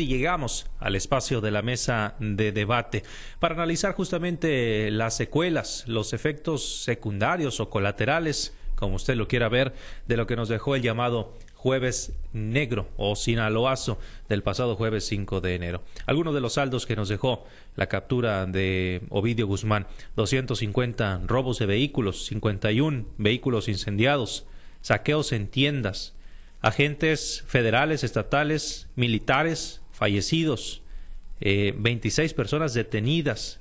Y llegamos al espacio de la mesa de debate para analizar justamente las secuelas, los efectos secundarios o colaterales, como usted lo quiera ver, de lo que nos dejó el llamado jueves negro o sinaloazo del pasado jueves 5 de enero. Algunos de los saldos que nos dejó la captura de Ovidio Guzmán, 250 robos de vehículos, 51 vehículos incendiados, saqueos en tiendas, agentes federales, estatales, militares, fallecidos, 26 eh, personas detenidas,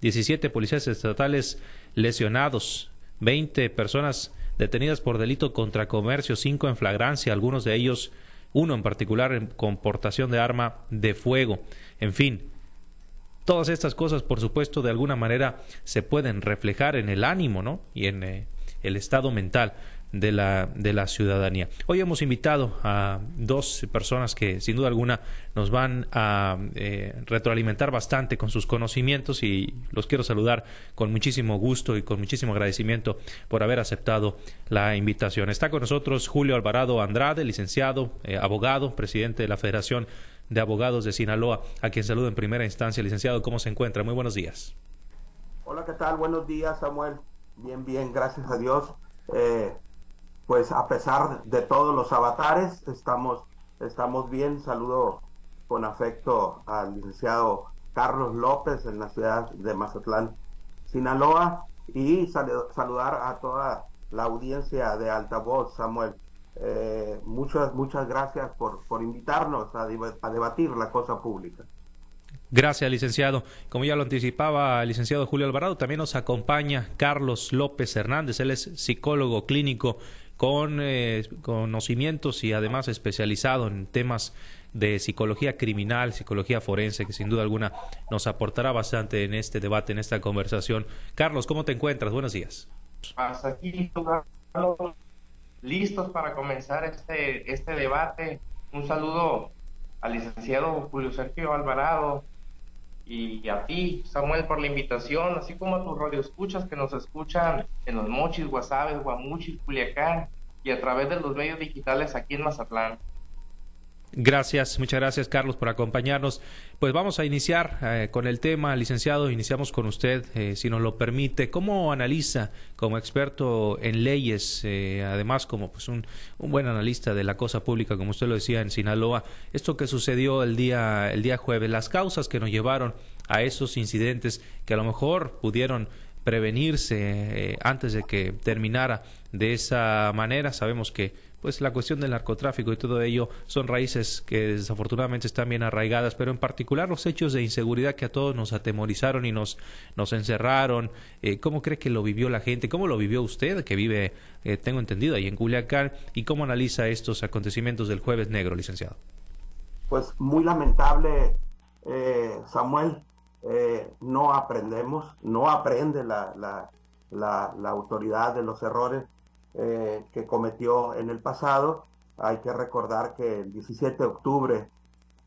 17 policías estatales lesionados, 20 personas detenidas por delito contra comercio, 5 en flagrancia, algunos de ellos, uno en particular en comportación de arma de fuego. En fin, todas estas cosas, por supuesto, de alguna manera se pueden reflejar en el ánimo, ¿no? Y en eh, el estado mental de la, de la ciudadanía. Hoy hemos invitado a dos personas que sin duda alguna nos van a eh, retroalimentar bastante con sus conocimientos y los quiero saludar con muchísimo gusto y con muchísimo agradecimiento por haber aceptado la invitación. Está con nosotros Julio Alvarado Andrade, licenciado, eh, abogado, presidente de la Federación de Abogados de Sinaloa, a quien saludo en primera instancia. Licenciado, ¿cómo se encuentra? Muy buenos días. Hola, ¿qué tal? Buenos días, Samuel. Bien, bien, gracias a Dios. Eh, pues a pesar de todos los avatares, estamos, estamos bien. Saludo con afecto al licenciado Carlos López en la ciudad de Mazatlán, Sinaloa, y saludar a toda la audiencia de Altavoz, Samuel. Eh, muchas, muchas gracias por, por invitarnos a, a debatir la cosa pública. Gracias, licenciado. Como ya lo anticipaba el licenciado Julio Alvarado, también nos acompaña Carlos López Hernández. Él es psicólogo clínico con eh, conocimientos y además especializado en temas de psicología criminal, psicología forense, que sin duda alguna nos aportará bastante en este debate, en esta conversación. Carlos, ¿cómo te encuentras? Buenos días. Hasta aquí, listos para comenzar este, este debate. Un saludo al licenciado Julio Sergio Alvarado, y a ti, Samuel, por la invitación, así como a tus radioescuchas que nos escuchan en los Mochis, Guasabes, Guamuchis, Culiacán y a través de los medios digitales aquí en Mazatlán. Gracias, muchas gracias Carlos por acompañarnos. Pues vamos a iniciar eh, con el tema, licenciado, iniciamos con usted, eh, si nos lo permite. ¿Cómo analiza como experto en leyes, eh, además como pues un, un, buen analista de la cosa pública, como usted lo decía en Sinaloa, esto que sucedió el día, el día jueves, las causas que nos llevaron a esos incidentes que a lo mejor pudieron prevenirse antes de que terminara de esa manera? Sabemos que pues la cuestión del narcotráfico y todo ello son raíces que desafortunadamente están bien arraigadas, pero en particular los hechos de inseguridad que a todos nos atemorizaron y nos, nos encerraron. Eh, ¿Cómo cree que lo vivió la gente? ¿Cómo lo vivió usted, que vive, eh, tengo entendido, ahí en Culiacán? ¿Y cómo analiza estos acontecimientos del jueves negro, licenciado? Pues muy lamentable, eh, Samuel. no aprendemos, no aprende la, la, la autoridad de los errores eh, que cometió en el pasado. Hay que recordar que el 17 de octubre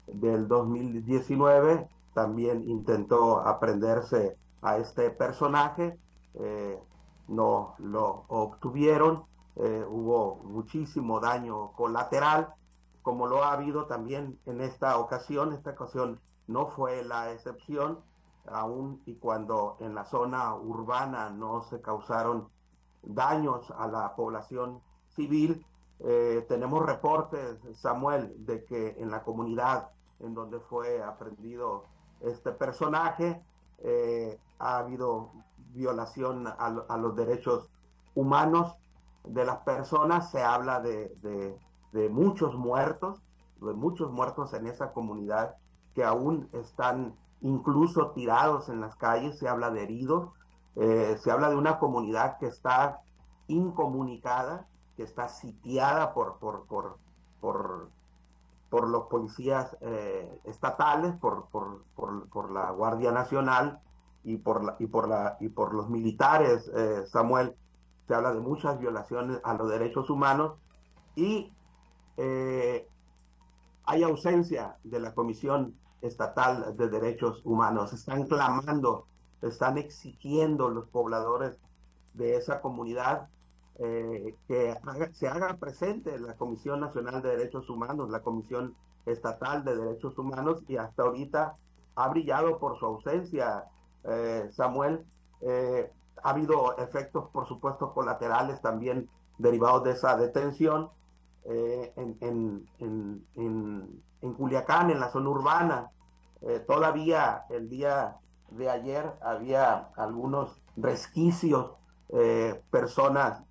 del 2019 también intentó aprenderse a este personaje, eh, no lo obtuvieron, eh, hubo muchísimo daño colateral, como lo ha habido también en esta ocasión, esta ocasión no fue la excepción, aún y cuando en la zona urbana no se causaron daños a la población civil. Eh, tenemos reportes, Samuel, de que en la comunidad en donde fue aprendido este personaje eh, ha habido violación a, los derechos humanos de las personas. Se habla de, de muchos muertos, de muchos muertos en esa comunidad que aún están incluso tirados en las calles. Se habla de heridos eh, se habla de una comunidad que está incomunicada, que está sitiada por, por, por, por, los policías eh, estatales, por, por, por, la Guardia Nacional y por, la, y por, la, y por los militares, eh, Samuel. Se habla de muchas violaciones a los derechos humanos y hay ausencia de la Comisión Estatal de Derechos Humanos. Están clamando están exigiendo los pobladores de esa comunidad eh, que se haga presente la Comisión Nacional de Derechos Humanos, la Comisión estatal de derechos humanos y hasta ahorita ha brillado por su ausencia, eh, Samuel. Eh, ha habido efectos, por supuesto, colaterales también derivados de esa detención eh, en, en, en, Culiacán, en la zona urbana. todavía el día de ayer había algunos resquicios, personas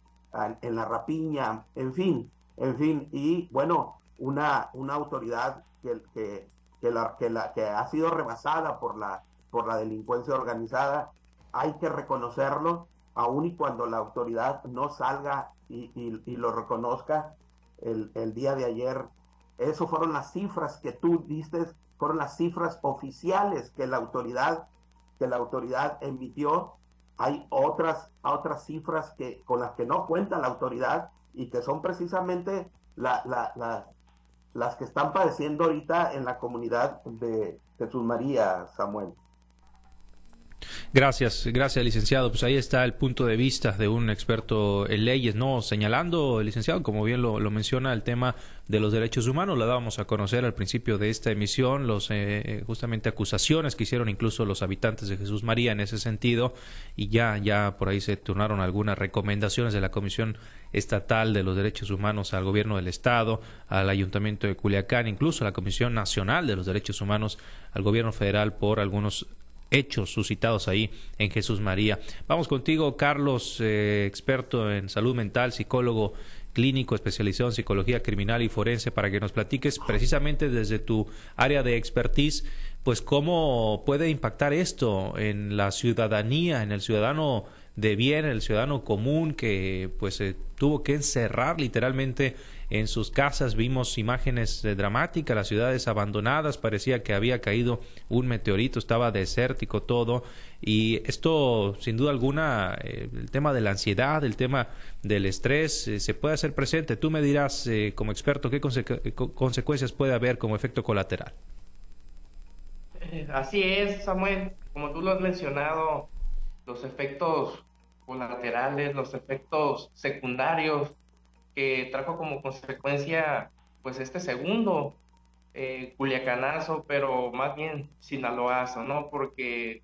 en la rapiña, en fin, en fin, y bueno, una, una autoridad que, que, que, la, que, la, que ha sido rebasada por la, por la delincuencia organizada, hay que reconocerlo, aun y cuando la autoridad no salga y, y, lo reconozca el, el, día de ayer. Eso fueron las cifras que tú diste, fueron las cifras oficiales que la autoridad, que la autoridad emitió. Hay otras, otras cifras que, con las que no cuenta la autoridad y que son precisamente la, la, las que están padeciendo ahorita en la comunidad de Jesús María, Samuel. Gracias, gracias, licenciado. Pues ahí está el punto de vista de un experto en leyes, ¿no? Señalando, licenciado, como bien lo, menciona, el tema de los derechos humanos. Lo dábamos a conocer al principio de esta emisión, los eh, eh, justamente acusaciones que hicieron incluso los habitantes de Jesús María en ese sentido. Y ya, ya por ahí se turnaron algunas recomendaciones de la Comisión Estatal de los Derechos Humanos al Gobierno del Estado, al Ayuntamiento de Culiacán, incluso a la Comisión Nacional de los Derechos Humanos al Gobierno Federal por algunos hechos suscitados ahí en Jesús María. Vamos contigo, Carlos, eh, experto en salud mental, psicólogo clínico especializado en psicología criminal y forense, para que nos platiques precisamente desde tu área de expertise, pues cómo puede impactar esto en la ciudadanía, en el ciudadano de bien, el ciudadano común que pues se tuvo que encerrar literalmente en sus casas. Vimos imágenes eh, dramáticas, las ciudades abandonadas, parecía que había caído un meteorito, estaba desértico todo. Y esto, sin duda alguna, eh, el tema de la ansiedad, el tema del estrés, eh, se puede hacer presente. Tú me dirás, como experto, qué consecuencias puede haber como efecto colateral. Así es, Samuel. Como tú lo has mencionado, los efectos colaterales, los efectos secundarios que trajo como consecuencia pues este segundo eh, culiacanazo, pero más bien sinaloazo, ¿no? Porque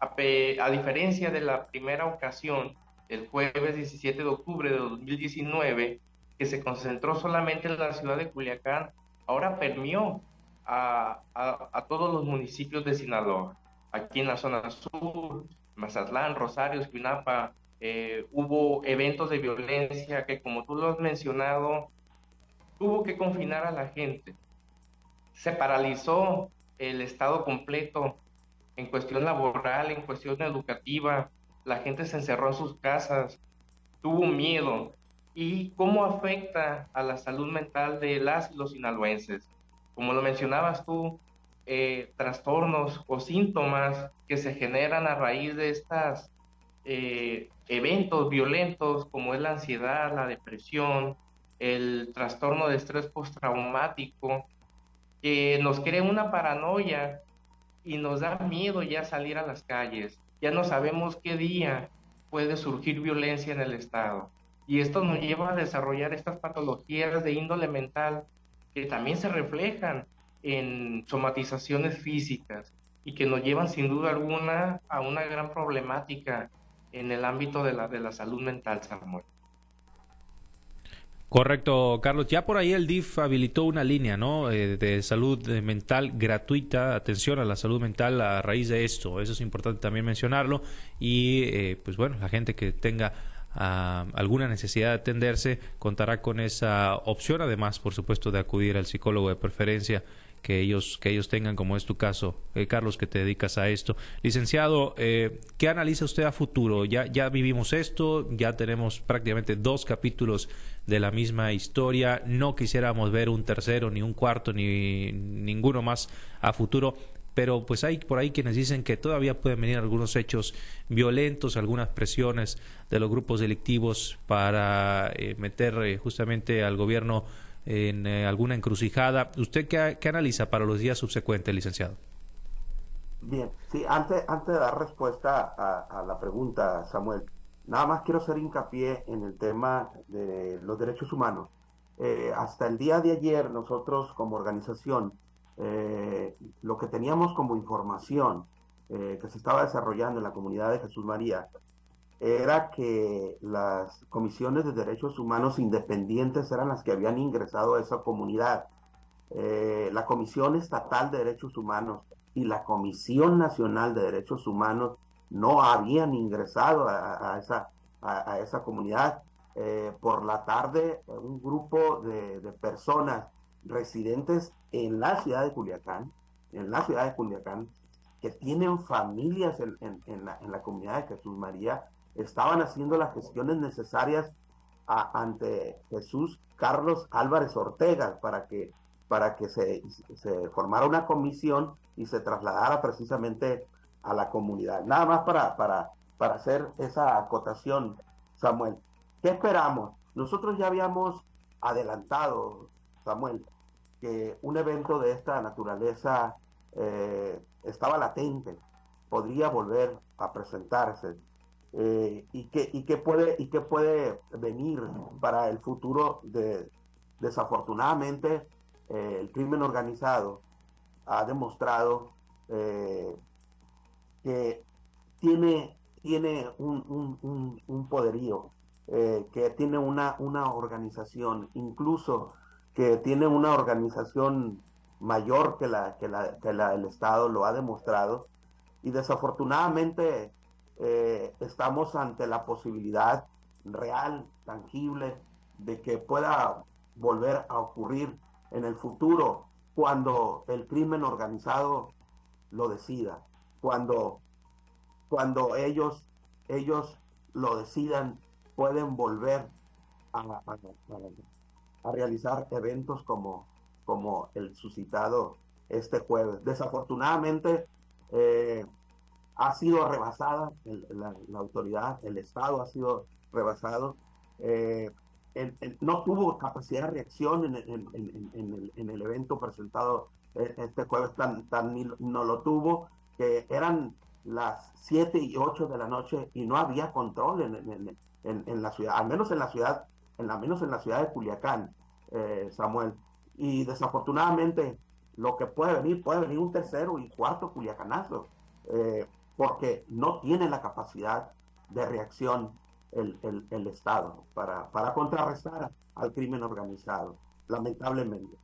a, a, diferencia de la primera ocasión, el jueves 17 de octubre de 2019, que se concentró solamente en la ciudad de Culiacán, ahora permió a, a, a todos los municipios de Sinaloa, aquí en la zona sur, Mazatlán, Rosario, Espinapa, eh, hubo eventos de violencia que, como tú lo has mencionado, tuvo que confinar a la gente. Se paralizó el Estado completo en cuestión laboral, en cuestión educativa. La gente se encerró en sus casas, tuvo miedo. ¿Y cómo afecta a la salud mental de las y los sinaloenses? Como lo mencionabas tú, eh, trastornos o síntomas que se generan a raíz de estas eh, eventos violentos como es la ansiedad, la depresión, el trastorno de estrés postraumático, que nos crea una paranoia y nos da miedo ya salir a las calles. Ya no sabemos qué día puede surgir violencia en el Estado. Y esto nos lleva a desarrollar estas patologías de índole mental que también se reflejan en somatizaciones físicas y que nos llevan sin duda alguna a una gran problemática en el ámbito de la, de la salud mental, Samuel. Correcto, Carlos. Ya por ahí el DIF habilitó una línea, ¿no? Eh, de salud mental gratuita, atención a la salud mental a raíz de esto. Eso es importante también mencionarlo. Y, eh, pues bueno, la gente que tenga ah, alguna necesidad de atenderse contará con esa opción, además, por supuesto, de acudir al psicólogo de preferencia que ellos, que ellos tengan, como es tu caso, eh, Carlos, que te dedicas a esto. Licenciado, eh, ¿qué analiza usted a futuro? Ya, ya vivimos esto, ya tenemos prácticamente dos capítulos de la misma historia, no quisiéramos ver un tercero, ni un cuarto, ni ninguno más a futuro pero pues hay por ahí quienes dicen que todavía pueden venir algunos hechos violentos, algunas presiones de los grupos delictivos para eh, meter justamente al gobierno en eh, alguna encrucijada. ¿Usted qué, analiza para los días subsecuentes, licenciado? Bien, sí, antes, antes de dar respuesta a, la pregunta, Samuel, nada más quiero hacer hincapié en el tema de los derechos humanos. eh, hasta el día de ayer nosotros como organización, lo que teníamos como información que se estaba desarrollando en la comunidad de Jesús María era que las comisiones de derechos humanos independientes eran las que habían ingresado a esa comunidad. la Comisión Estatal de Derechos Humanos y la Comisión Nacional de Derechos Humanos no habían ingresado a, esa, a, esa comunidad. Eh, por la tarde, un grupo de, personas residentes en la ciudad de Culiacán, en la ciudad de Culiacán, que tienen familias en, en la, comunidad de Jesús María, estaban haciendo las gestiones necesarias ante Jesús Carlos Álvarez Ortega para que, para que se, se formara una comisión y se trasladara precisamente a la comunidad. Nada más para, para, para hacer esa acotación, Samuel. ¿Qué esperamos? Nosotros ya habíamos adelantado, Samuel, que un evento de esta naturaleza eh, estaba latente, podría volver a presentarse. Eh, y, que, y, que puede, y que puede venir para el futuro de, desafortunadamente, eh, el crimen organizado ha demostrado eh, que tiene, tiene un, poderío, eh, que tiene una, una organización, incluso que tiene una organización mayor que la, que la, que la del Estado, lo ha demostrado. Y desafortunadamente eh, estamos ante la posibilidad real, tangible, de que pueda volver a ocurrir en el futuro cuando el crimen organizado lo decida, cuando, cuando ellos, ellos lo decidan, pueden volver a, realizar eventos como, como el suscitado este jueves. Desafortunadamente, eh, ha sido rebasada la, autoridad, el Estado ha sido rebasado. Eh, no tuvo capacidad de reacción en, el, en, el, evento presentado e, este jueves, tan, tan no lo tuvo, que eran las 7 y 8 de la noche y no había control en, la ciudad, al menos en la ciudad, en la menos en la ciudad de Culiacán, eh, Samuel. Y desafortunadamente lo que puede venir, puede venir un tercero y cuarto culiacanazo, eh, porque no tiene la capacidad de reacción el, el, Estado para, para contrarrestar al crimen organizado, lamentablemente.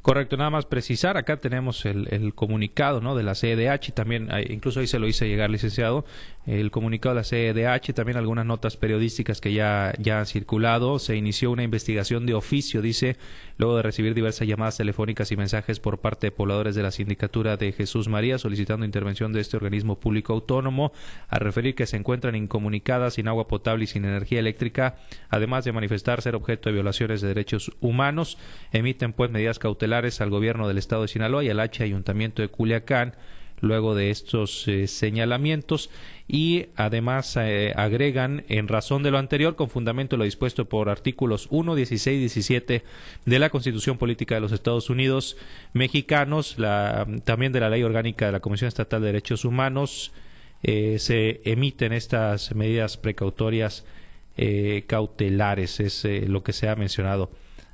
Correcto, nada más precisar, acá tenemos el, comunicado ¿no? de la CEDH, también incluso ahí se lo hice llegar, licenciado, el comunicado de la CEDH, también algunas notas periodísticas que ya, ya han circulado, se inició una investigación de oficio, dice, luego de recibir diversas llamadas telefónicas y mensajes por parte de pobladores de la sindicatura de Jesús María solicitando intervención de este organismo público autónomo, a referir que se encuentran incomunicadas, sin agua potable y sin energía eléctrica, además de manifestar ser objeto de violaciones de derechos humanos, emiten pues medidas cautelares al gobierno del estado de Sinaloa y al H Ayuntamiento de Culiacán luego de estos eh, señalamientos. Y además eh, agregan en razón de lo anterior con fundamento lo dispuesto por artículos 1, 16 y 17 de la Constitución Política de los Estados Unidos mexicanos, la, también de la Ley Orgánica de la Comisión Estatal de Derechos Humanos, eh, se emiten estas medidas precautorias cautelares, es lo que se ha mencionado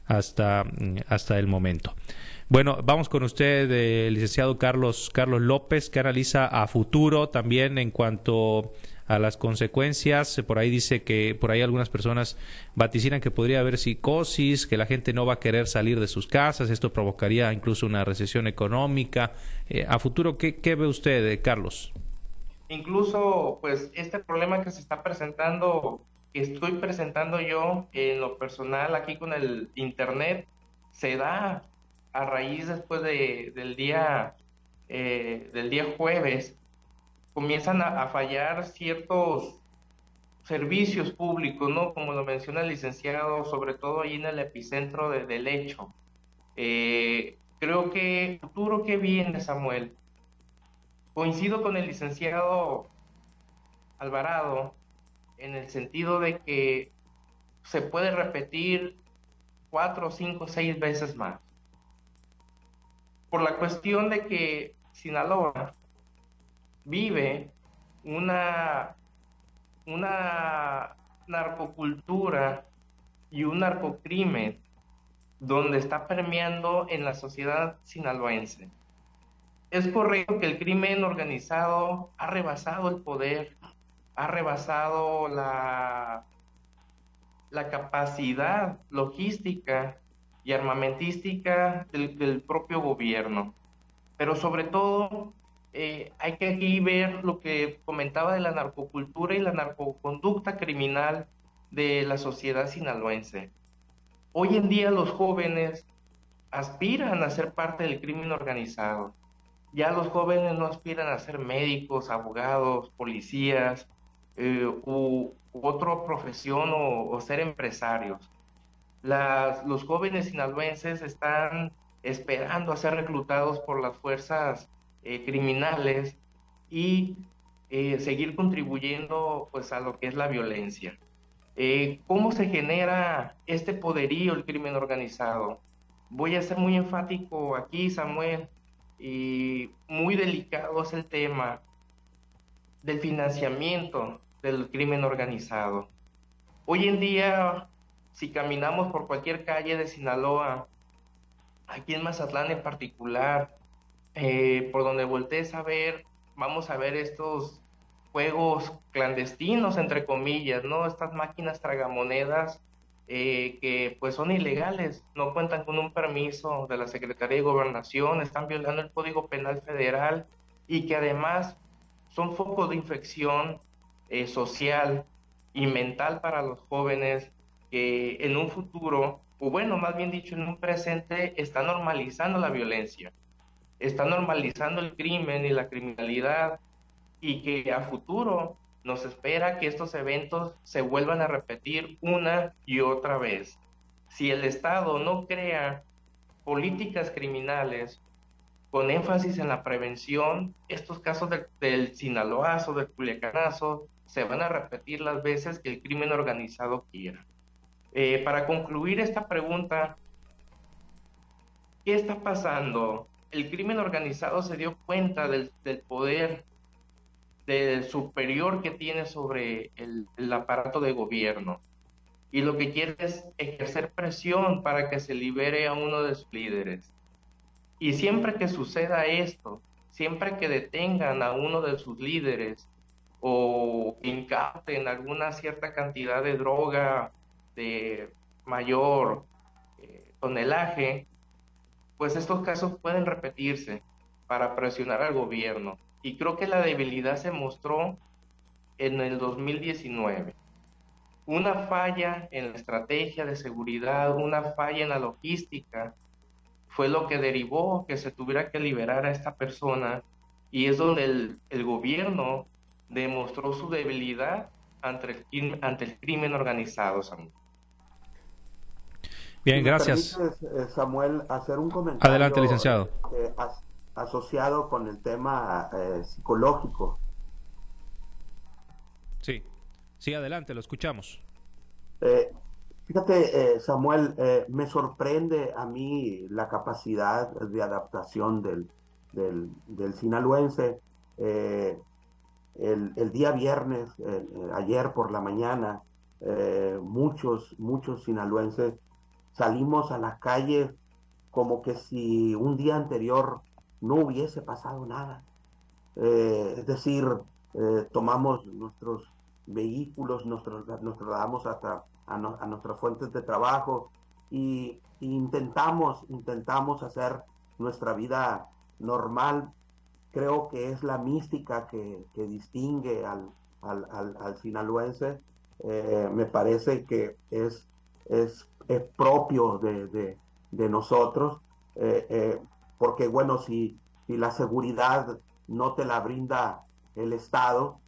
hasta, hasta el momento. Bueno, vamos con usted, el licenciado Carlos, Carlos López, que analiza a futuro también en cuanto a las consecuencias. Por ahí dice que por ahí algunas personas vaticinan que podría haber psicosis, que la gente no va a querer salir de sus casas, esto provocaría incluso una recesión económica. Eh, a futuro, ¿qué, ¿qué, ve usted, eh, Carlos? Incluso, pues, este problema que se está presentando estoy presentando yo en lo personal aquí con el internet se da a raíz después de, del día eh, del día jueves comienzan a, fallar ciertos servicios públicos, ¿no? Como lo menciona el licenciado, sobre todo ahí en el epicentro del hecho. Eh, creo que futuro que viene, Samuel. Coincido con el licenciado Alvarado en el sentido de que se puede repetir cuatro, cinco, seis veces más. Por la cuestión de que Sinaloa vive una, una narcocultura y un narcocrimen donde está permeando en la sociedad sinaloense. Es correcto que el crimen organizado ha rebasado el poder, ha rebasado la, la capacidad logística y armamentística del, propio gobierno. Pero sobre todo eh, hay que aquí ver lo que comentaba de la narcocultura y la narcoconducta criminal de la sociedad sinaloense. Hoy en día los jóvenes aspiran a ser parte del crimen organizado. Ya los jóvenes no aspiran a ser médicos, abogados, policías eh, u, otra profesión o, ser empresarios. los jóvenes sinaloenses están esperando a ser reclutados por las fuerzas eh, criminales y eh, seguir contribuyendo pues a lo que es la violencia. Eh, ¿Cómo se genera este poderío, el crimen organizado? Voy a ser muy enfático aquí, Samuel, y muy delicado es el tema del financiamiento del crimen organizado. Hoy en día, si caminamos por cualquier calle de Sinaloa, aquí en Mazatlán en particular, eh, por donde voltees a ver, vamos a ver estos juegos clandestinos, entre comillas, ¿no? Estas máquinas tragamonedas eh, que pues son ilegales, no cuentan con un permiso de la Secretaría de Gobernación, están violando el Código Penal Federal y que además son focos de infección eh, social y mental para los jóvenes que en un futuro, o bueno, más bien dicho, en un presente, está normalizando la violencia, está normalizando el crimen y la criminalidad y que a futuro nos espera que estos eventos se vuelvan a repetir una y otra vez. Si el Estado no crea políticas criminales con énfasis en la prevención, estos casos del Sinaloazo, del Culiacanazo, se van a repetir las veces que el crimen organizado quiera. Eh, para concluir esta pregunta, ¿qué está pasando? El crimen organizado se dio cuenta del, del poder del superior que tiene sobre el, aparato de gobierno. Y lo que quiere es ejercer presión para que se libere a uno de sus líderes. Y siempre que suceda esto, siempre que detengan a uno de sus líderes o incauten alguna cierta cantidad de droga de mayor eh, tonelaje, pues estos casos pueden repetirse para presionar al gobierno. Y creo que la debilidad se mostró en el 2019. Una falla en la estrategia de seguridad, una falla en la logística, fue lo que derivó que se tuviera que liberar a esta persona y es donde el, gobierno demostró su debilidad ante el, ante el crimen organizado, Samuel. Bien, gracias. Eh, Samuel, hacer un comentario. Adelante, licenciado. Eh, asociado con el tema eh, psicológico. Sí, sí, adelante, lo escuchamos. Eh, fíjate, eh, Samuel, me sorprende a mí la capacidad de adaptación del, del, sinaloense. El, día viernes, ayer por la mañana, muchos, muchos sinaloenses salimos a las calles como que si un día anterior no hubiese pasado nada. Eh, es decir, eh, tomamos nuestros vehículos, nos, trasladamos hasta a, nuestras fuentes de trabajo y, intentamos, intentamos hacer nuestra vida normal. Creo que es la mística que, distingue al, al, sinaloense. Eh, me parece que es, es, propio de, de nosotros porque bueno, si, si la seguridad no te la brinda el Estado,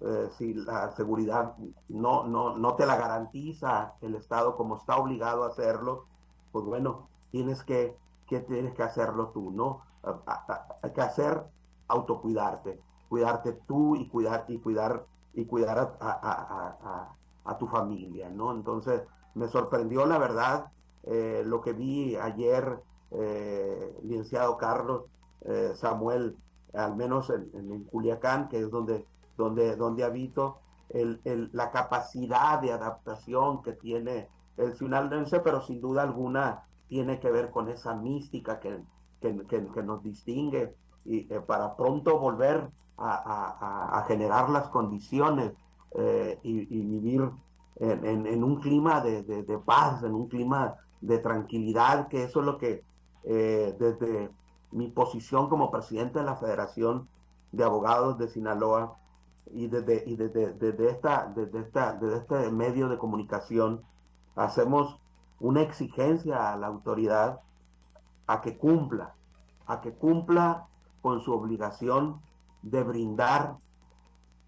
eh, si la seguridad no, no, no te la garantiza el Estado como está obligado a hacerlo, pues bueno, tienes que, que tienes que hacerlo tú, ¿no? Hay que hacer autocuidarte, cuidarte tú y cuidar y cuidar y cuidar a, a, tu familia, ¿no? Entonces me sorprendió la verdad eh, lo que vi ayer eh, licenciado Carlos, eh, Samuel, al menos en, Culiacán, que es donde, donde, donde habito, el, la capacidad de adaptación que tiene el sinaloense, pero sin duda alguna tiene que ver con esa mística que, que, nos distingue y eh, para pronto volver a, generar las condiciones eh, y, vivir en, un clima de, paz, en un clima de tranquilidad, que eso es lo que eh, desde mi posición como presidente de la Federación de Abogados de Sinaloa y desde, y desde, esta, desde, esta, desde este medio de comunicación hacemos una exigencia a la autoridad a que cumpla, a que cumpla con su obligación de brindar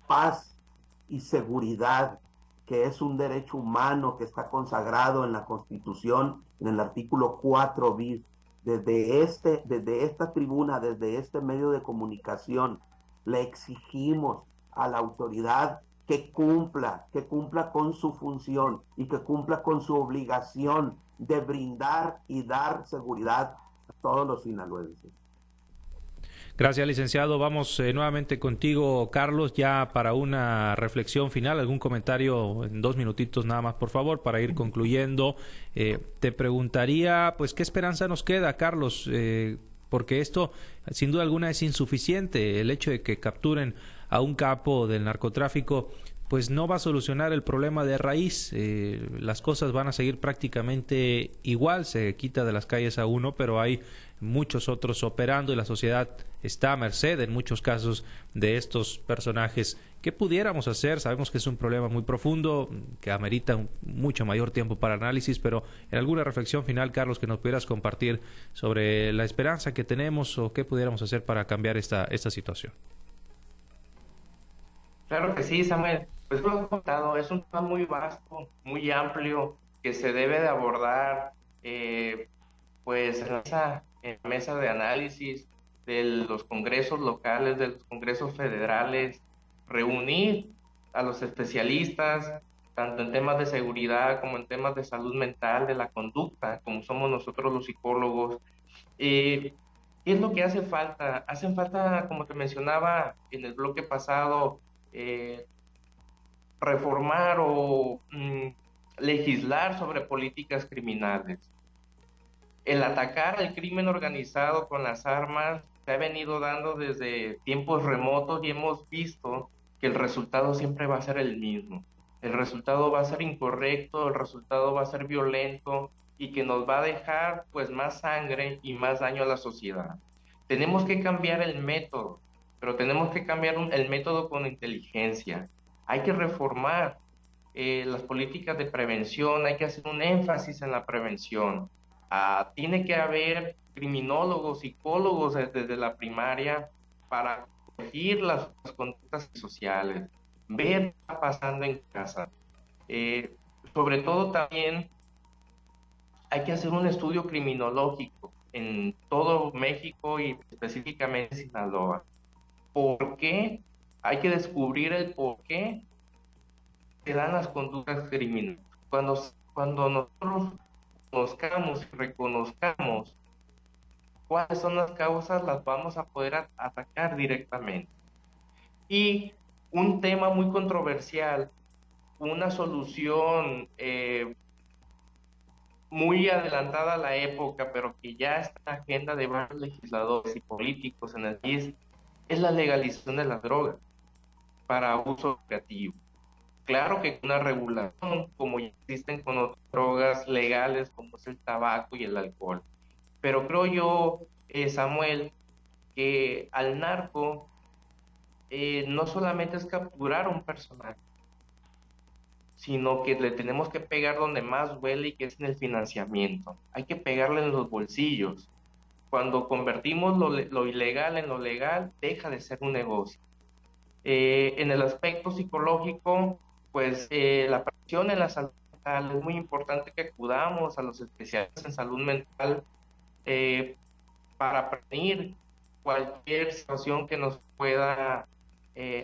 paz y seguridad, que es un derecho humano que está consagrado en la Constitución, en el artículo 4 bis. Desde, este, desde esta tribuna, desde este medio de comunicación, le exigimos a la autoridad que cumpla, que cumpla con su función y que cumpla con su obligación de brindar y dar seguridad a todos los sinaloenses. Gracias, licenciado. Vamos eh, nuevamente contigo, Carlos, ya para una reflexión final, algún comentario en dos minutitos nada más, por favor, para ir concluyendo. Eh, te preguntaría, pues, ¿qué esperanza nos queda, Carlos? Eh, porque esto, sin duda alguna, es insuficiente. El hecho de que capturen a un capo del narcotráfico pues no va a solucionar el problema de raíz. Eh, las cosas van a seguir prácticamente igual, se quita de las calles a uno, pero hay muchos otros operando y la sociedad está a merced en muchos casos de estos personajes. ¿Qué pudiéramos hacer? Sabemos que es un problema muy profundo, que amerita mucho mayor tiempo para análisis, pero en alguna reflexión final, Carlos, que nos pudieras compartir sobre la esperanza que tenemos o qué pudiéramos hacer para cambiar esta, esta situación. Claro que sí, Samuel. Pues lo he contado, es un tema muy vasto, muy amplio, que se debe de abordar eh, pues en esa mesa de análisis de los congresos locales, de los congresos federales, reunir a los especialistas, tanto en temas de seguridad como en temas de salud mental, de la conducta, como somos nosotros los psicólogos. Eh, ¿Qué es lo que hace falta? Hacen falta, como te mencionaba en el bloque pasado, eh, reformar o mm, legislar sobre políticas criminales. El atacar al crimen organizado con las armas se ha venido dando desde tiempos remotos y hemos visto que el resultado siempre va a ser el mismo. El resultado va a ser incorrecto, el resultado va a ser violento y que nos va a dejar pues más sangre y más daño a la sociedad. Tenemos que cambiar el método, pero tenemos que cambiar el método con inteligencia. Hay que reformar eh, las políticas de prevención, hay que hacer un énfasis en la prevención. Ah, tiene que haber criminólogos, psicólogos desde, la primaria para corregir las, conductas sociales, ver qué está pasando en casa. Eh, sobre todo también hay que hacer un estudio criminológico en todo México y específicamente en Sinaloa por qué, hay que descubrir el por qué se dan las conductas criminales. Cuando, cuando nosotros conozcamos y reconozcamos cuáles son las causas, las vamos a poder atacar directamente. Y un tema muy controversial, una solución eh, muy adelantada a la época, pero que ya está en la agenda de varios legisladores y políticos en el país, es la legalización de las drogas para uso creativo. Claro que una regulación, como ya existen con otras drogas legales, como es el tabaco y el alcohol. Pero creo yo, eh, Samuel, que al narco eh, no solamente es capturar a un personaje, sino que le tenemos que pegar donde más huele y que es en el financiamiento. Hay que pegarle en los bolsillos. Cuando convertimos lo, ilegal en lo legal, deja de ser un negocio. Eh, en el aspecto psicológico, pues eh, la presión en la salud mental es muy importante que acudamos a los especialistas en salud mental eh, para prevenir cualquier situación que nos pueda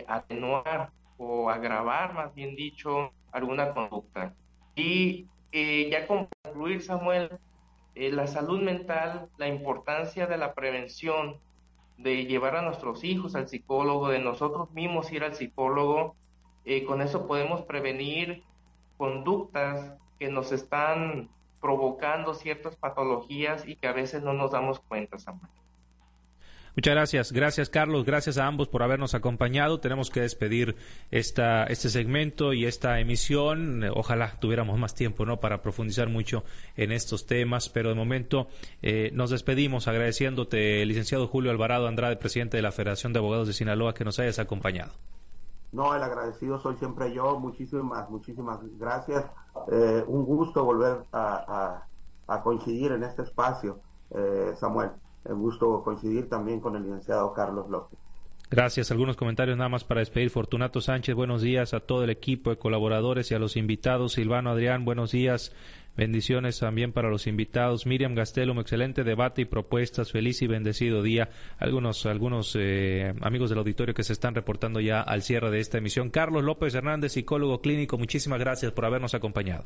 atenuar o agravar, más bien dicho, alguna conducta. Y ya concluir, Samuel, eh, la salud mental, la importancia de la prevención, de llevar a nuestros hijos al psicólogo, de nosotros mismos ir al psicólogo, eh, con eso podemos prevenir conductas que nos están provocando ciertas patologías y que a veces no nos damos cuenta, Samuel. Muchas gracias. Gracias, Carlos. Gracias a ambos por habernos acompañado. Tenemos que despedir esta, este segmento y esta emisión. Ojalá tuviéramos más tiempo ¿no? para profundizar mucho en estos temas, pero de momento eh, nos despedimos agradeciéndote, licenciado Julio Alvarado Andrade, presidente de la Federación de Abogados de Sinaloa, que nos hayas acompañado. No, el agradecido soy siempre yo. Muchísimas, muchísimas gracias. Eh, un gusto volver a, coincidir en este espacio, eh, Samuel el gusto coincidir también con el licenciado Carlos López. Gracias. Algunos comentarios nada más para despedir. Fortunato Sánchez, buenos días a todo el equipo de colaboradores y a los invitados. Silvano Adrián, buenos días. Bendiciones también para los invitados. Miriam Gastelum, excelente debate y propuestas. Feliz y bendecido día. Algunos, algunos eh, amigos del auditorio que se están reportando ya al cierre de esta emisión. Carlos López Hernández, psicólogo clínico, muchísimas gracias por habernos acompañado.